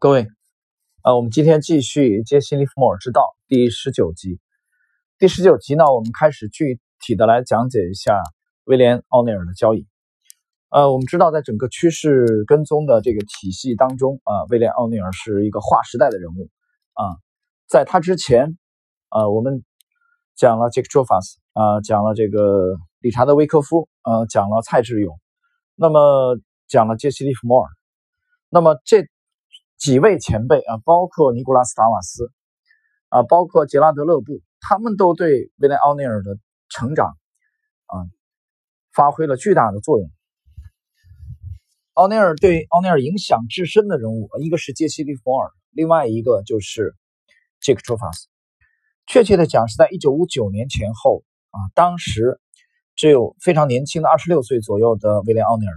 各位，呃，我们今天继续《杰西·利弗莫尔之道》第十九集。第十九集呢，我们开始具体的来讲解一下威廉·奥内尔的交易。呃，我们知道，在整个趋势跟踪的这个体系当中，啊，威廉·奥内尔是一个划时代的人物。啊，在他之前，呃，我们讲了杰克·卓法斯，啊，讲了这个理查德·威科夫，呃，讲了蔡志勇，那么讲了杰西·利弗莫尔，那么这。几位前辈啊，包括尼古拉斯·达瓦斯啊，包括杰拉德·勒布，他们都对威廉·奥尼尔的成长啊发挥了巨大的作用。奥尼尔对奥尼尔影响至深的人物，一个是杰西·利弗尔，另外一个就是杰克·卓法斯。确切的讲，是在1959年前后啊，当时只有非常年轻的26岁左右的威廉·奥尼尔，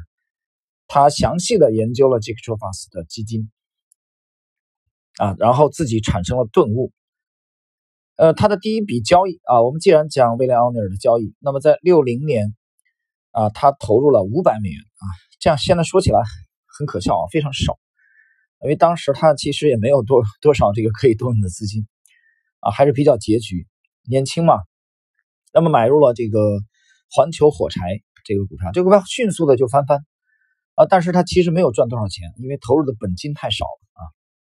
他详细的研究了杰克·卓法斯的基金。啊，然后自己产生了顿悟。呃，他的第一笔交易啊，我们既然讲威廉·奥尼尔的交易，那么在六零年啊，他投入了五百美元啊，这样现在说起来很可笑啊，非常少，因为当时他其实也没有多多少这个可以动用的资金啊，还是比较拮据，年轻嘛。那么买入了这个环球火柴这个股票，这个股票迅速的就翻番啊，但是他其实没有赚多少钱，因为投入的本金太少了啊。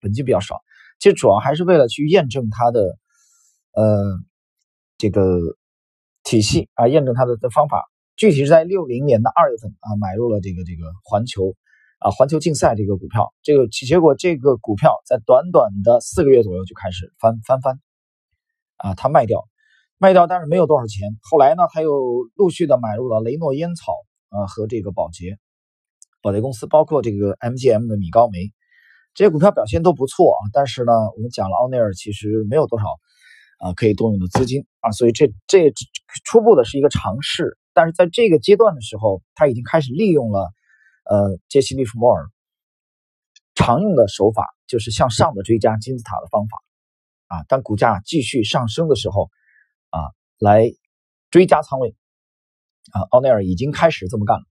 本金比较少，其实主要还是为了去验证它的，呃，这个体系啊，验证它的的方法。具体是在六零年的二月份啊，买入了这个这个环球啊环球竞赛这个股票，这个结果这个股票在短短的四个月左右就开始翻翻翻，啊，他卖掉卖掉，但是没有多少钱。后来呢，他又陆续的买入了雷诺烟草啊和这个宝洁宝洁公司，包括这个 MGM 的米高梅。这些股票表现都不错啊，但是呢，我们讲了奥内尔其实没有多少啊可以动用的资金啊，所以这这初步的是一个尝试，但是在这个阶段的时候，他已经开始利用了呃杰西·利弗莫尔常用的手法，就是向上的追加金字塔的方法啊，当股价继续上升的时候啊，来追加仓位啊，奥内尔已经开始这么干了。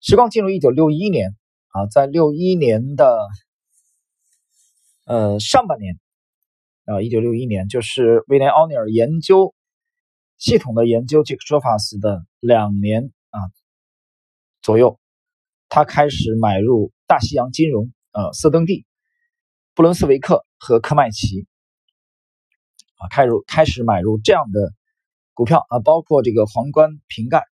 时光进入一九六一年。啊，在六一年的呃上半年啊，一九六一年，就是威廉·奥尼尔研究系统的研究杰克·卓法斯的两年啊左右，他开始买入大西洋金融、呃色登蒂、布伦斯维克和科麦奇啊，开入开始买入这样的股票啊，包括这个皇冠瓶盖。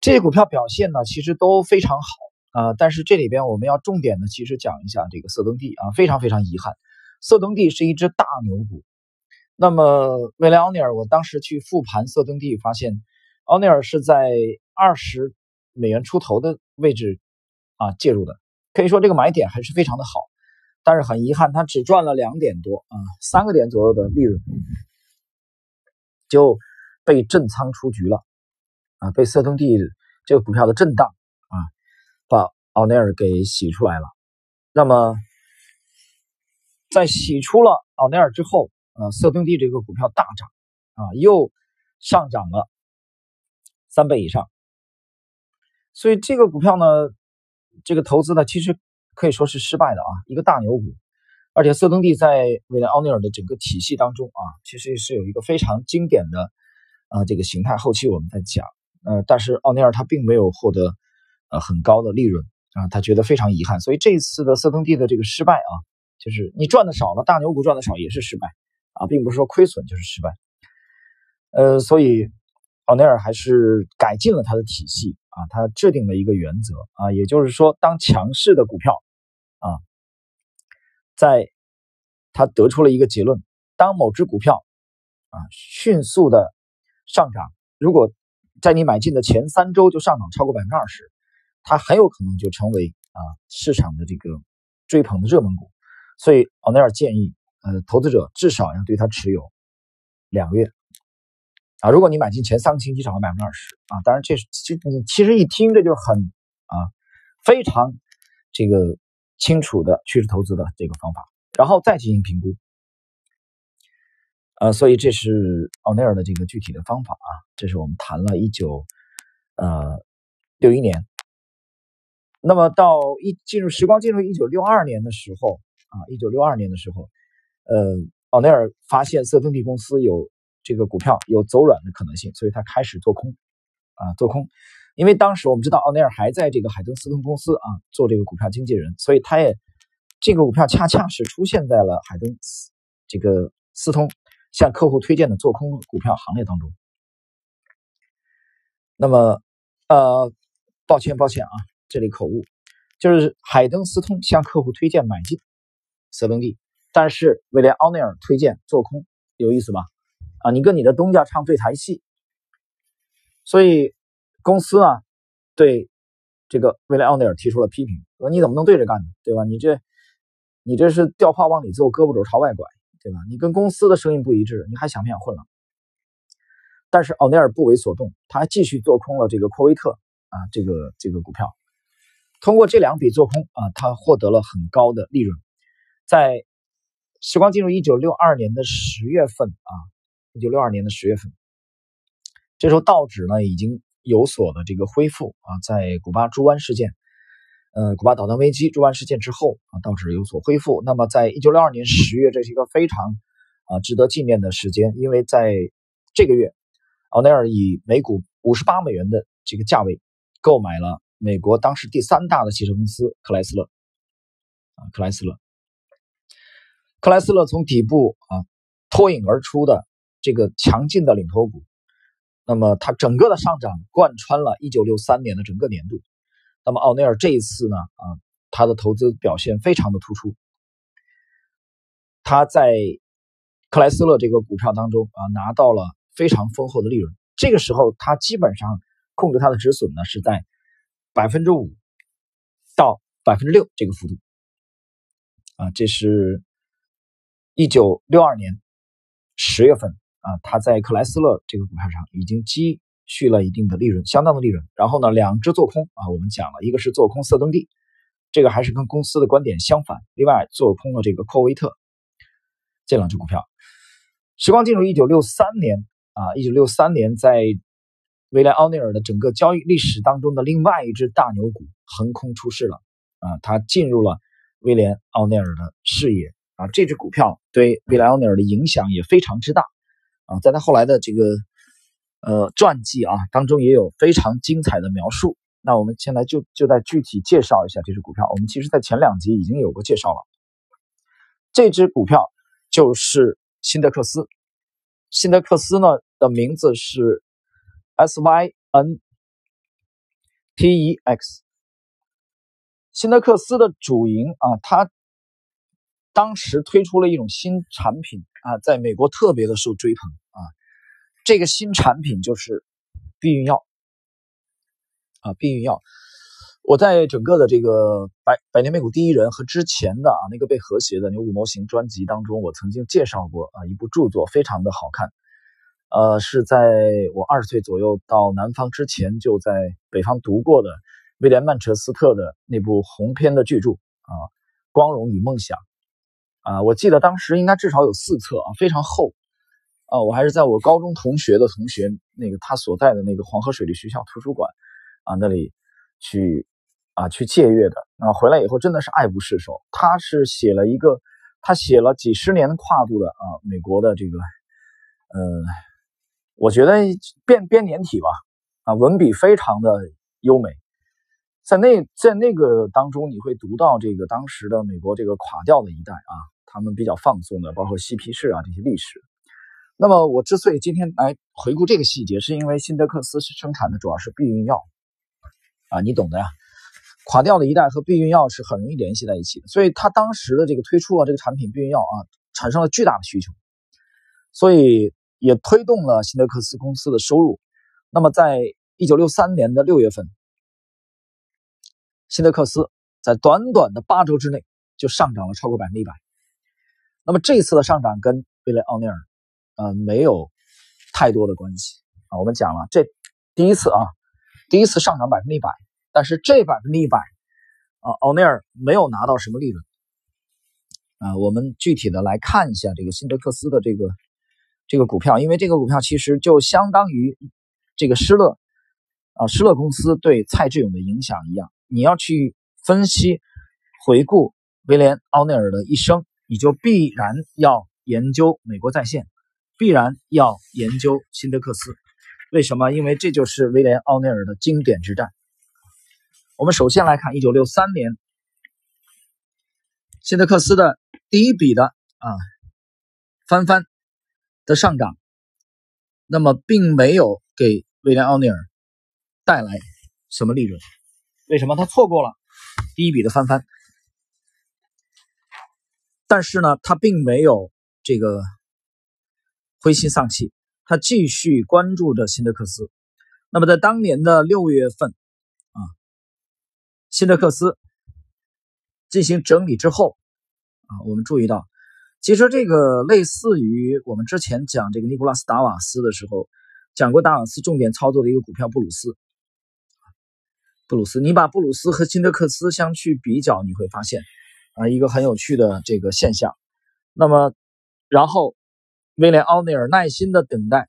这些股票表现呢，其实都非常好啊。但是这里边我们要重点的，其实讲一下这个色登蒂啊，非常非常遗憾，色登蒂是一只大牛股。那么威廉奥尼尔，我当时去复盘色登蒂，发现奥尼尔是在二十美元出头的位置啊介入的，可以说这个买点还是非常的好。但是很遗憾，他只赚了两点多啊，三个点左右的利润就被震仓出局了。啊，被色登蒂这个股票的震荡啊，把奥内尔给洗出来了。那么，在洗出了奥内尔之后，啊，色登蒂这个股票大涨啊，又上涨了三倍以上。所以这个股票呢，这个投资呢，其实可以说是失败的啊，一个大牛股。而且色登蒂在未来奥尼尔的整个体系当中啊，其实是有一个非常经典的啊这个形态。后期我们再讲。呃，但是奥尼尔他并没有获得呃很高的利润啊，他觉得非常遗憾，所以这一次的色登蒂的这个失败啊，就是你赚的少了，大牛股赚的少也是失败啊，并不是说亏损就是失败。呃，所以奥尼尔还是改进了他的体系啊，他制定了一个原则啊，也就是说，当强势的股票啊，在他得出了一个结论，当某只股票啊迅速的上涨，如果在你买进的前三周就上涨超过百分之二十，它很有可能就成为啊市场的这个追捧的热门股，所以奥尼尔建议，呃，投资者至少要对它持有两个月啊。如果你买进前三个星期涨了百分之二十啊，当然这是其你其实一听这就是很啊非常这个清楚的趋势投资的这个方法，然后再进行评估。呃，所以这是奥尼尔的这个具体的方法啊，这是我们谈了一九呃六一年那么到一进入时光进入一九六二年的时候啊，一九六二年的时候，呃，奥内尔发现色登蒂公司有这个股票有走软的可能性，所以他开始做空啊，做空。因为当时我们知道奥内尔还在这个海登斯通公司啊做这个股票经纪人，所以他也这个股票恰恰是出现在了海登斯这个斯通向客户推荐的做空股票行列当中。那么，呃，抱歉，抱歉啊，这里口误，就是海登斯通向客户推荐买进色登蒂，但是威廉奥内尔推荐做空，有意思吧？啊，你跟你的东家唱对台戏，所以。公司啊，对这个威廉奥内尔提出了批评，说你怎么能对着干呢？对吧？你这，你这是掉炮往里揍，胳膊肘朝外拐，对吧？你跟公司的声音不一致，你还想不想混了？但是奥内尔不为所动，他还继续做空了这个科威特啊，这个这个股票。通过这两笔做空啊，他获得了很高的利润。在时光进入一九六二年的十月份啊，一九六二年的十月份，这时候道指呢已经。有所的这个恢复啊，在古巴猪湾事件，呃，古巴导弹危机猪湾事件之后啊，倒是有所恢复。那么，在一九六二年十月，这是一个非常啊值得纪念的时间，因为在这个月，奥内尔以每股五十八美元的这个价位购买了美国当时第三大的汽车公司克莱斯勒啊，克莱斯勒，克莱斯勒从底部啊脱颖而出的这个强劲的领头股。那么它整个的上涨贯穿了1963年的整个年度。那么奥内尔这一次呢，啊，他的投资表现非常的突出。他在克莱斯勒这个股票当中啊，拿到了非常丰厚的利润。这个时候，他基本上控制他的止损呢是在百分之五到百分之六这个幅度。啊，这是一九六二年十月份。啊，他在克莱斯勒这个股票上已经积蓄了一定的利润，相当的利润。然后呢，两只做空啊，我们讲了一个是做空色登蒂，这个还是跟公司的观点相反。另外做空了这个科威特这两只股票。时光进入一九六三年啊，一九六三年在威廉奥尼尔的整个交易历史当中的另外一只大牛股横空出世了啊，他进入了威廉奥尼尔的视野啊，这只股票对威廉奥尼尔的影响也非常之大。啊，在他后来的这个呃传记啊当中也有非常精彩的描述。那我们现在就就在具体介绍一下这只股票。我们其实在前两集已经有过介绍了。这只股票就是辛德克斯。辛德克斯呢的名字是 S Y N T E X。辛德克斯的主营啊，它当时推出了一种新产品。啊，在美国特别的受追捧！这个新产品就是避孕药啊，避孕药。我在整个的这个百百年美股第一人和之前的啊那个被和谐的牛股模型专辑当中，我曾经介绍过啊一部著作，非常的好看。呃，是在我二十岁左右到南方之前，就在北方读过的威廉曼彻斯特的那部鸿篇的巨著啊，《光荣与梦想》。啊，我记得当时应该至少有四册啊，非常厚啊。我还是在我高中同学的同学那个他所在的那个黄河水利学校图书馆啊那里去啊去借阅的啊。回来以后真的是爱不释手。他是写了一个，他写了几十年跨度的啊美国的这个，嗯，我觉得编编年体吧啊，文笔非常的优美。在那在那个当中，你会读到这个当时的美国这个垮掉的一代啊。他们比较放纵的，包括嬉皮士啊这些历史。那么我之所以今天来回顾这个细节，是因为辛德克斯生产的主要是避孕药啊，你懂的呀。垮掉的一代和避孕药是很容易联系在一起的，所以他当时的这个推出了这个产品避孕药啊，产生了巨大的需求，所以也推动了辛德克斯公司的收入。那么在一九六三年的六月份，辛德克斯在短短的八周之内就上涨了超过百分之一百。那么这一次的上涨跟威廉奥尼尔，呃，没有太多的关系啊。我们讲了，这第一次啊，第一次上涨百分之一百，但是这百分之一百啊，奥尼尔没有拿到什么利润啊。我们具体的来看一下这个辛德克斯的这个这个股票，因为这个股票其实就相当于这个施乐啊，施乐公司对蔡志勇的影响一样你要去分析、回顾威廉·奥内尔的一生，你就必然要研究美国在线，必然要研究辛德克斯。为什么？因为这就是威廉·奥内尔的经典之战。我们首先来看1963年辛德克斯的第一笔的啊翻番的上涨，那么并没有给威廉·奥内尔带来什么利润。为什么他错过了第一笔的翻番？但是呢，他并没有这个灰心丧气。他继续关注着辛德克斯。那么，在当年的六月份，啊，辛德克斯进行整理之后，啊，我们注意到，其实这个类似于我们之前讲这个尼古拉斯达瓦斯的时候，讲过达瓦斯重点操作的一个股票布鲁斯。布鲁斯，你把布鲁斯和辛德克斯相去比较，你会发现，啊，一个很有趣的这个现象。那么，然后。威廉·奥内尔耐心的等待，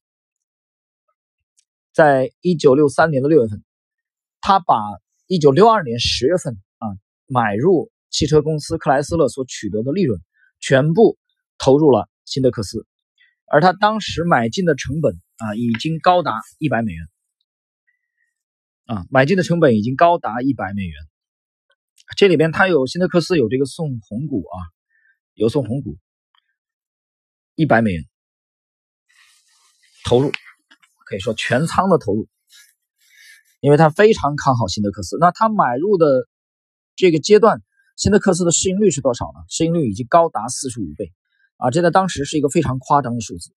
在一九六三年的六月份，他把一九六二年十月份啊买入汽车公司克莱斯勒所取得的利润，全部投入了辛德克斯，而他当时买进的成本啊已经高达一百美元，啊，买进的成本已经高达一百美元。这里边他有辛德克斯有这个送红股啊，有送红股，一百美元。投入可以说全仓的投入，因为他非常看好辛德克斯。那他买入的这个阶段，辛德克斯的市盈率是多少呢？市盈率已经高达四十五倍啊！这在当时是一个非常夸张的数字。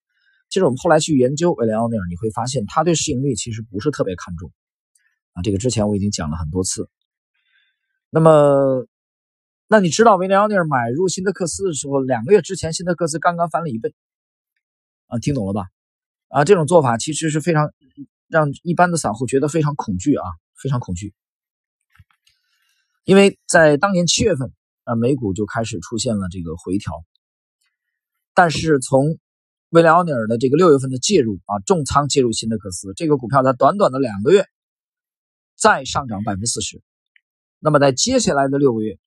其实我们后来去研究威廉奥尼尔，你会发现他对市盈率其实不是特别看重啊。这个之前我已经讲了很多次。那么，那你知道威廉奥尼尔买入辛德克斯的时候，两个月之前辛德克斯刚刚翻了一倍啊？听懂了吧？啊，这种做法其实是非常让一般的散户觉得非常恐惧啊，非常恐惧。因为在当年七月份啊，美股就开始出现了这个回调，但是从威廉奥尼尔的这个六月份的介入啊，重仓介入辛德克斯这个股票，在短短的两个月再上涨百分之四十。那么在接下来的六个月，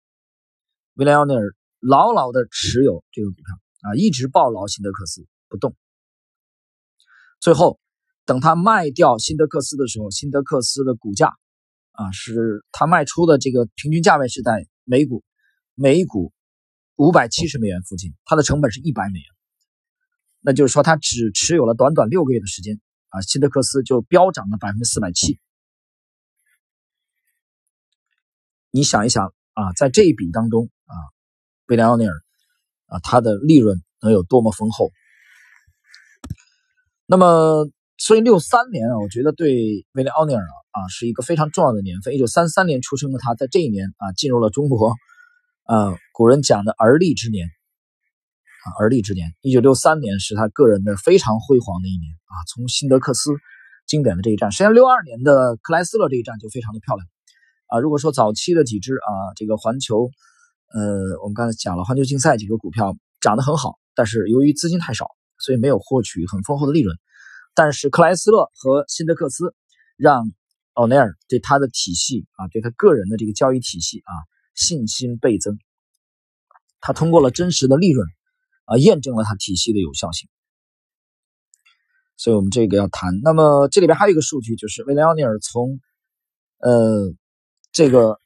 威廉奥尼尔牢牢的持有这个股票啊，一直抱牢辛德克斯不动。最后，等他卖掉辛德克斯的时候，辛德克斯的股价啊，是他卖出的这个平均价位是在每股每股五百七十美元附近，它的成本是一百美元。那就是说，他只持有了短短六个月的时间啊，辛德克斯就飙涨了百分之四百七。你想一想啊，在这一笔当中啊，贝莱奥尼尔啊，他的利润能有多么丰厚？那么，所以六三年啊，我觉得对威廉奥尼尔啊是一个非常重要的年份。一九三三年出生的他，在这一年啊进入了中国，呃，古人讲的而立之年啊，而立之年。一九六三年是他个人的非常辉煌的一年啊。从辛德克斯经典的这一战，实际上六二年的克莱斯勒这一战就非常的漂亮啊。如果说早期的几只啊，这个环球，呃，我们刚才讲了环球竞赛几个股票涨得很好，但是由于资金太少。所以没有获取很丰厚的利润，但是克莱斯勒和辛德克斯让奥内尔对他的体系啊，对他个人的这个交易体系啊信心倍增。他通过了真实的利润啊，验证了他体系的有效性。所以我们这个要谈。那么这里边还有一个数据，就是威廉奥尼尔从呃这个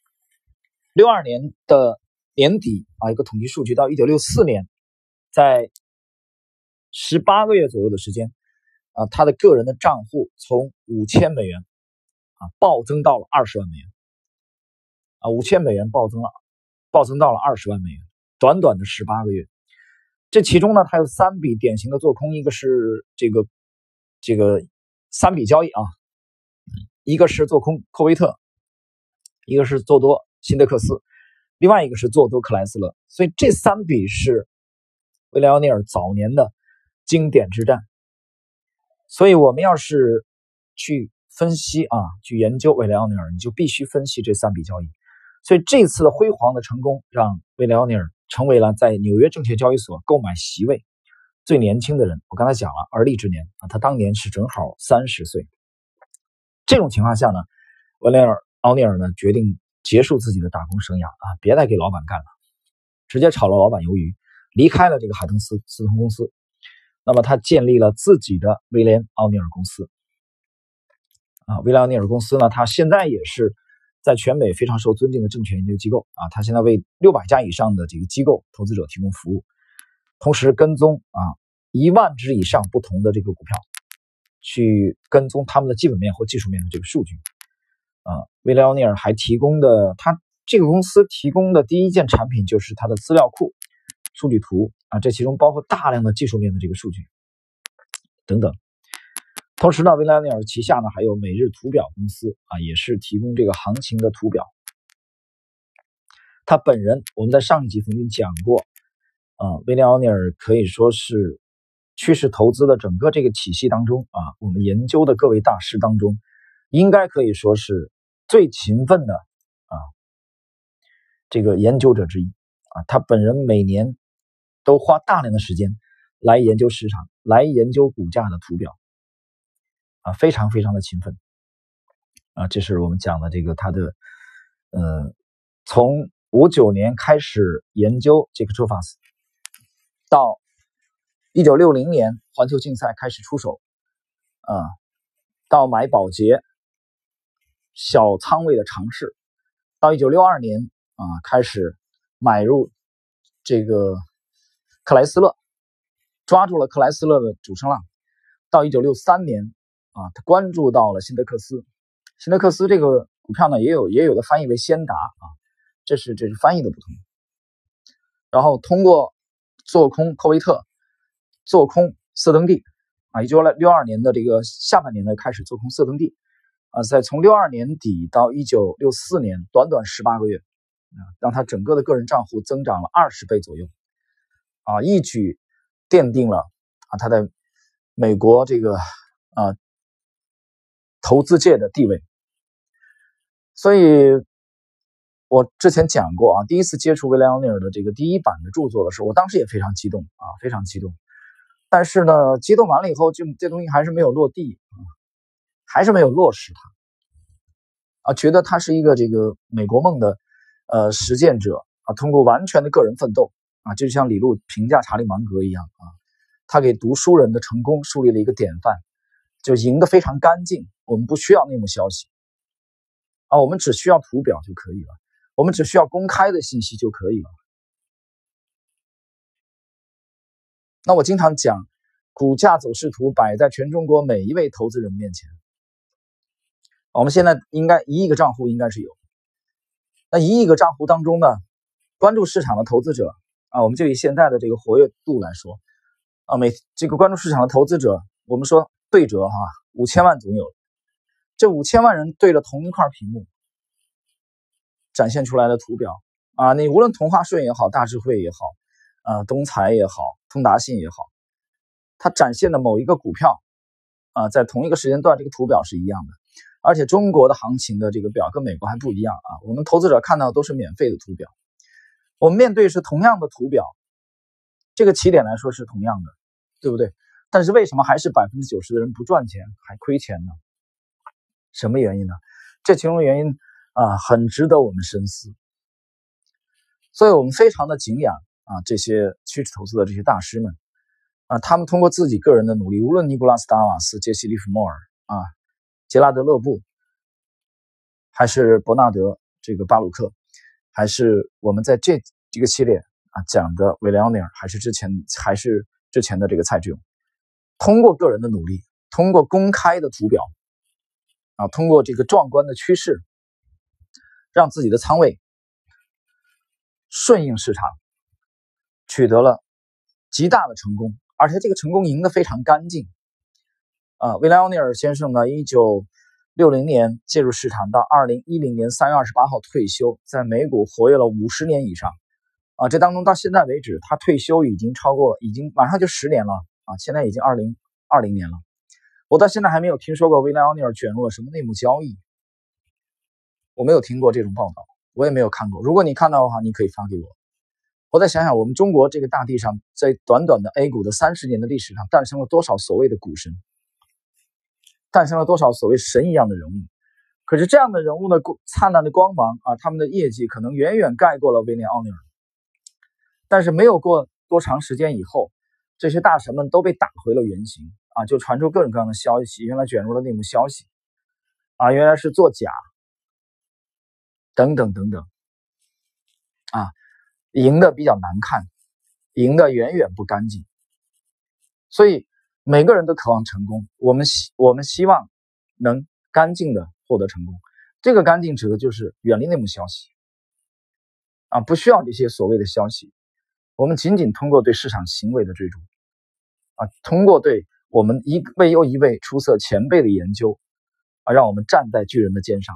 六二年的年底啊，一个统计数据到一九六四年，在十八个月左右的时间，啊，他的个人的账户从五千美元，啊，暴增到了二十万美元，啊，五千美元暴增了，暴增到了二十万美元，短短的十八个月，这其中呢，他有三笔典型的做空，一个是这个这个三笔交易啊，一个是做空科威特，一个是做多辛德克斯，另外一个是做多克莱斯勒，所以这三笔是威廉奥尼尔早年的。经典之战，所以我们要是去分析啊，去研究威廉奥尼尔，你就必须分析这三笔交易。所以这次的辉煌的成功，让威廉奥尼尔成为了在纽约证券交易所购买席位最年轻的人。我刚才讲了而立之年啊，他当年是正好三十岁。这种情况下呢，威廉尔奥尼尔呢决定结束自己的打工生涯啊，别再给老板干了，直接炒了老板鱿鱼，离开了这个海登斯斯通公司。那么他建立了自己的威廉奥尼尔公司。啊，威廉奥尼尔公司呢，他现在也是在全美非常受尊敬的证券研究机构啊，他现在为六百家以上的这个机构投资者提供服务，同时跟踪啊一万只以上不同的这个股票。去跟踪他们的基本面或技术面的这个数据，啊，威廉奥尼尔还提供的他这个公司提供的第一件产品就是它的资料库、数据图啊，这其中包括大量的技术面的这个数据等等。同时呢，威廉尼尔旗下呢还有每日图表公司啊，也是提供这个行情的图表。他本人我们在上一集曾经讲过，啊，威廉奥尼尔可以说是。趋势投资的整个这个体系当中啊，我们研究的各位大师当中，应该可以说是最勤奋的啊这个研究者之一啊。他本人每年都花大量的时间来研究市场，来研究股价的图表啊，非常非常的勤奋啊。这是我们讲的这个他的呃，从五九年开始研究这个周法斯到。一九六零年，环球竞赛开始出手，啊，到买保洁小仓位的尝试，到一九六二年啊，开始买入这个克莱斯勒，抓住了克莱斯勒的主升浪，到一九六三年啊，他关注到了辛德克斯，辛德克斯这个股票呢，也有也有的翻译为先达啊，这是这是翻译的不同，然后通过做空科威特。做空色登地啊，也就来六二年的这个下半年呢，开始做空色登地。啊，在从六二年底到一九六四年，短短十八个月啊，让他整个的个人账户增长了二十倍左右啊，一举奠定了啊他在美国这个啊投资界的地位。所以，我之前讲过啊，第一次接触威廉奥尼尔的这个第一版的著作的时候，我当时也非常激动啊，非常激动。但是呢，激动完了以后，就这东西还是没有落地，还是没有落实它啊，觉得他是一个这个美国梦的呃实践者啊，通过完全的个人奋斗啊，就像李路评价查理芒格一样啊，他给读书人的成功树立了一个典范，就赢得非常干净。我们不需要内幕消息啊，我们只需要图表就可以了，我们只需要公开的信息就可以了。那我经常讲，股价走势图摆在全中国每一位投资人面前。我们现在应该一亿个账户应该是有，那一亿个账户当中呢，关注市场的投资者啊，我们就以现在的这个活跃度来说啊，每这个关注市场的投资者，我们说对折哈，五千万总有。这五千万人对着同一块屏幕展现出来的图表啊，你无论同花顺也好，大智慧也好。啊，东财也好，通达信也好，它展现的某一个股票，啊，在同一个时间段，这个图表是一样的。而且中国的行情的这个表跟美国还不一样啊。我们投资者看到都是免费的图表，我们面对是同样的图表，这个起点来说是同样的，对不对？但是为什么还是百分之九十的人不赚钱还亏钱呢？什么原因呢？这其中原因啊，很值得我们深思。所以我们非常的敬仰。啊，这些趋势投资的这些大师们，啊，他们通过自己个人的努力，无论尼古拉斯·达瓦斯、杰西·利弗莫尔啊、杰拉德·勒布，还是伯纳德这个巴鲁克，还是我们在这这个系列啊讲的威廉·奥尼尔，还是之前还是之前的这个蔡志勇，通过个人的努力，通过公开的图表，啊，通过这个壮观的趋势，让自己的仓位顺应市场。取得了极大的成功，而且这个成功赢得非常干净。啊，威廉奥尼尔先生呢，一九六零年介入市场，到二零一零年三月二十八号退休，在美股活跃了五十年以上。啊，这当中到现在为止，他退休已经超过了，已经马上就十年了。啊，现在已经二零二零年了，我到现在还没有听说过威廉奥尼尔卷入了什么内幕交易，我没有听过这种报道，我也没有看过。如果你看到的话，你可以发给我。我再想想，我们中国这个大地上，在短短的 A 股的三十年的历史上，诞生了多少所谓的股神，诞生了多少所谓神一样的人物，可是这样的人物的灿烂的光芒啊，他们的业绩可能远远盖过了威廉奥尼尔。但是没有过多长时间以后，这些大神们都被打回了原形啊，就传出各种各样的消息，原来卷入了内幕消息啊，原来是作假，等等等等啊，赢的比较难看，赢的远远不干净。所以每个人都渴望成功，我们希我们希望能干净的获得成功。这个干净指的就是远离内幕消息啊，不需要这些所谓的消息。我们仅仅通过对市场行为的追逐，啊，通过对我们一位又一位出色前辈的研究，啊，让我们站在巨人的肩上。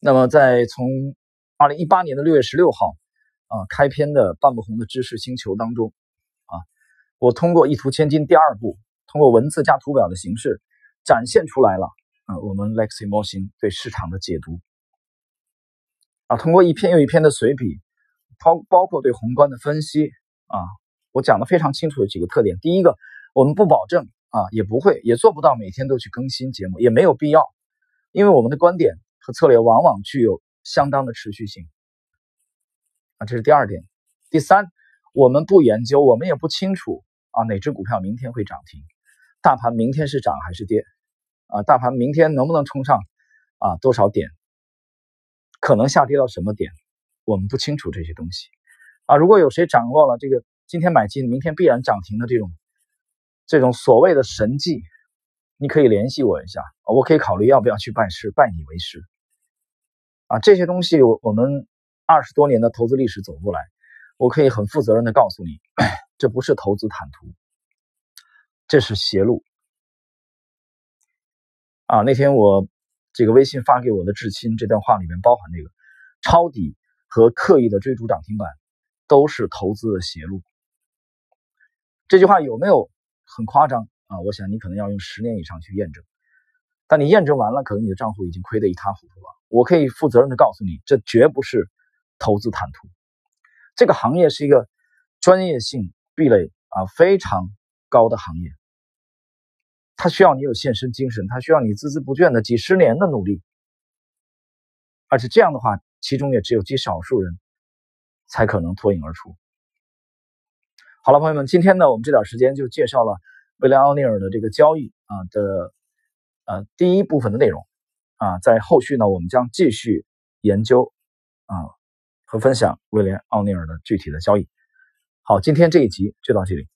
那么，在从二零一八年的六月十六号，啊，开篇的半不红的知识星球当中，我通过一图千金第二步，通过文字加图表的形式，展现出来了，啊，我们 Lexi 模型对市场的解读，啊，通过一篇又一篇的随笔。包包括对宏观的分析啊，我讲的非常清楚的几个特点。第一个，我们不保证啊，也不会，也做不到每天都去更新节目，也没有必要，因为我们的观点和策略往往具有相当的持续性啊，这是第二点。第三，我们不研究，我们也不清楚啊，哪只股票明天会涨停，大盘明天是涨还是跌啊？大盘明天能不能冲上啊多少点？可能下跌到什么点？我们不清楚这些东西啊！如果有谁掌握了这个今天买进，明天必然涨停的这种这种所谓的神迹，你可以联系我一下，我可以考虑要不要去拜师，拜你为师啊！这些东西我我们二十多年的投资历史走过来，我可以很负责任的告诉你，这不是投资坦途，这是邪路啊！那天我这个微信发给我的至亲这段话里面包含这个抄底。和刻意的追逐涨停板，都是投资的邪路。这句话有没有很夸张啊？我想你可能要用十年以上去验证。但你验证完了，可能你的账户已经亏得一塌糊涂了。我可以负责任的告诉你，这绝不是投资坦途。这个行业是一个专业性壁垒啊非常高的行业，它需要你有献身精神，它需要你孜孜不倦的几十年的努力，而且这样的话。其中也只有极少数人才可能脱颖而出。好了，朋友们，今天呢，我们这点时间就介绍了威廉奥尼尔的这个交易啊的呃第一部分的内容啊，在后续呢，我们将继续研究啊和分享威廉奥尼尔的具体的交易。好，今天这一集就到这里。